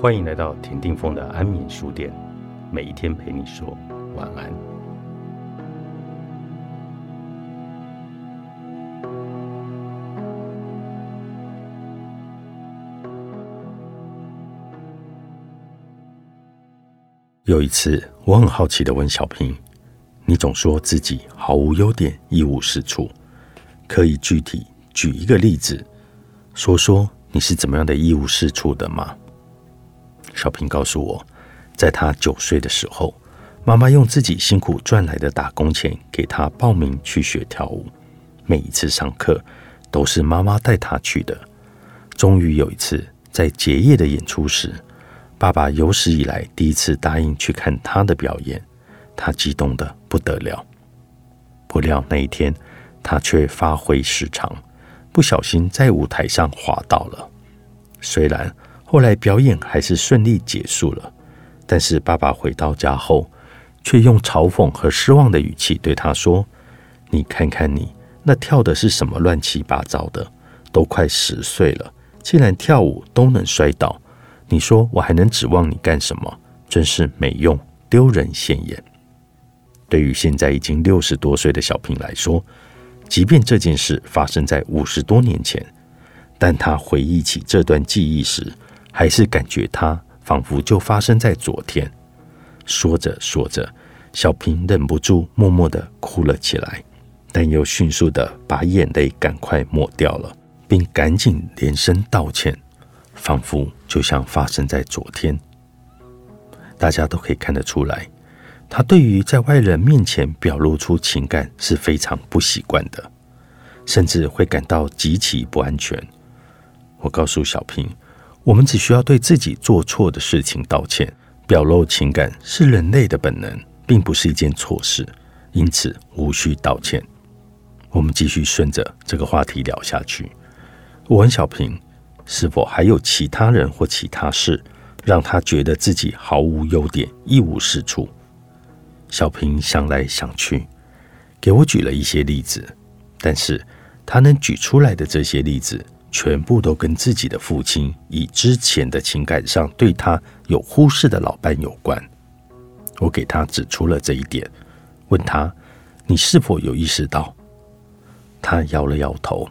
欢迎来到田定峰的安眠书店，每一天陪你说晚安。有一次，我很好奇的问小平：“你总说自己毫无优点，一无是处，可以具体举一个例子，说说你是怎么样的一无是处的吗？”小平告诉我，在他九岁的时候，妈妈用自己辛苦赚来的打工钱给他报名去学跳舞。每一次上课都是妈妈带他去的。终于有一次，在结业的演出时，爸爸有史以来第一次答应去看他的表演，他激动的不得了。不料那一天，他却发挥失常，不小心在舞台上滑倒了。虽然。后来表演还是顺利结束了，但是爸爸回到家后，却用嘲讽和失望的语气对他说：“你看看你那跳的是什么乱七八糟的，都快十岁了，竟然跳舞都能摔倒，你说我还能指望你干什么？真是没用，丢人现眼。”对于现在已经六十多岁的小平来说，即便这件事发生在五十多年前，但他回忆起这段记忆时，还是感觉它仿佛就发生在昨天。说着说着，小平忍不住默默的哭了起来，但又迅速的把眼泪赶快抹掉了，并赶紧连声道歉，仿佛就像发生在昨天。大家都可以看得出来，他对于在外人面前表露出情感是非常不习惯的，甚至会感到极其不安全。我告诉小平。我们只需要对自己做错的事情道歉，表露情感是人类的本能，并不是一件错事，因此无需道歉。我们继续顺着这个话题聊下去。我问小平，是否还有其他人或其他事让他觉得自己毫无优点、一无是处？小平想来想去，给我举了一些例子，但是他能举出来的这些例子。全部都跟自己的父亲以之前的情感上对他有忽视的老伴有关。我给他指出了这一点，问他：“你是否有意识到？”他摇了摇头。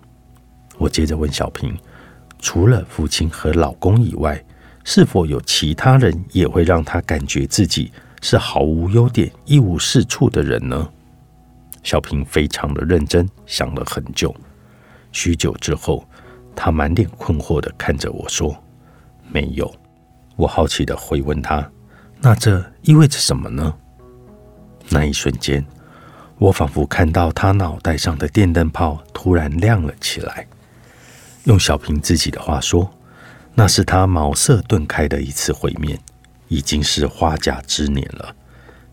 我接着问小平：“除了父亲和老公以外，是否有其他人也会让他感觉自己是毫无优点、一无是处的人呢？”小平非常的认真，想了很久。许久之后。他满脸困惑的看着我说：“没有。”我好奇的回问他：“那这意味着什么呢？”那一瞬间，我仿佛看到他脑袋上的电灯泡突然亮了起来。用小平自己的话说：“那是他茅塞顿开的一次毁灭，已经是花甲之年了。”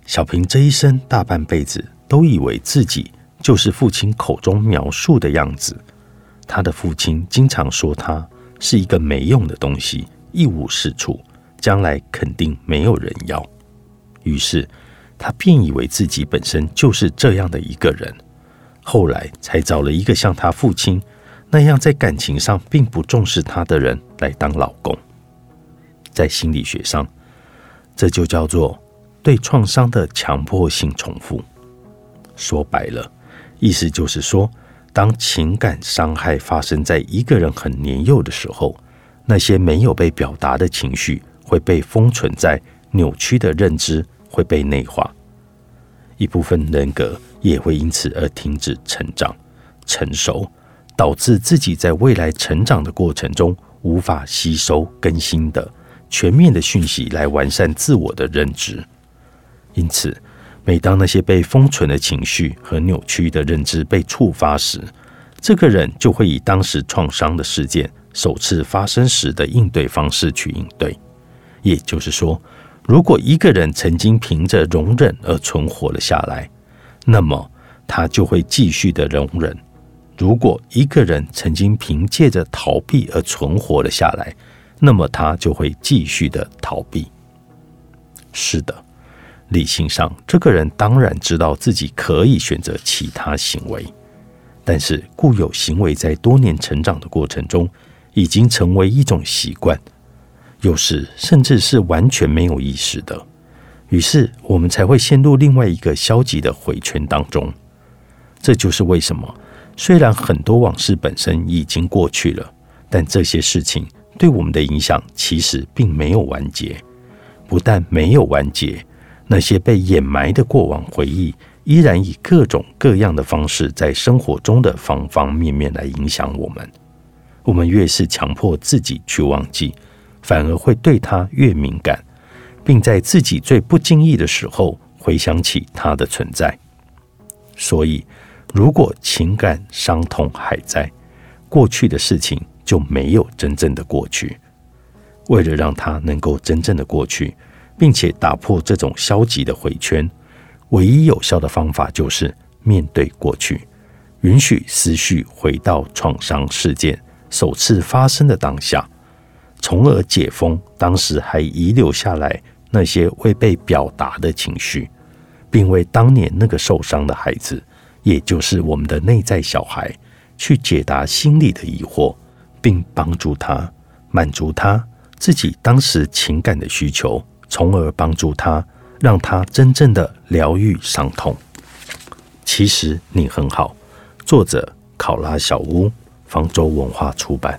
小平这一生大半辈子都以为自己就是父亲口中描述的样子。他的父亲经常说他是一个没用的东西，一无是处，将来肯定没有人要。于是他便以为自己本身就是这样的一个人，后来才找了一个像他父亲那样在感情上并不重视他的人来当老公。在心理学上，这就叫做对创伤的强迫性重复。说白了，意思就是说。当情感伤害发生在一个人很年幼的时候，那些没有被表达的情绪会被封存在扭曲的认知，会被内化，一部分人格也会因此而停止成长、成熟，导致自己在未来成长的过程中无法吸收更新的全面的讯息来完善自我的认知，因此。每当那些被封存的情绪和扭曲的认知被触发时，这个人就会以当时创伤的事件首次发生时的应对方式去应对。也就是说，如果一个人曾经凭着容忍而存活了下来，那么他就会继续的容忍；如果一个人曾经凭借着逃避而存活了下来，那么他就会继续的逃避。是的。理性上，这个人当然知道自己可以选择其他行为，但是固有行为在多年成长的过程中已经成为一种习惯。有时甚至是完全没有意识的。于是我们才会陷入另外一个消极的回圈当中。这就是为什么，虽然很多往事本身已经过去了，但这些事情对我们的影响其实并没有完结。不但没有完结，那些被掩埋的过往回忆，依然以各种各样的方式在生活中的方方面面来影响我们。我们越是强迫自己去忘记，反而会对它越敏感。并在自己最不经意的时候回想起他的存在。所以，如果情感伤痛还在，过去的事情就没有真正的过去。为了让它能够真正的过去，并且打破这种消极的回圈，唯一有效的方法就是面对过去，允许思绪回到创伤事件首次发生的当下，从而解封当时还遗留下来。那些未被表达的情绪，并为当年那个受伤的孩子，也就是我们的内在小孩，去解答心里的疑惑，并帮助他满足他自己当时情感的需求，从而帮助他，让他真正的疗愈伤痛。其实你很好。作者：考拉小屋，方舟文化出版。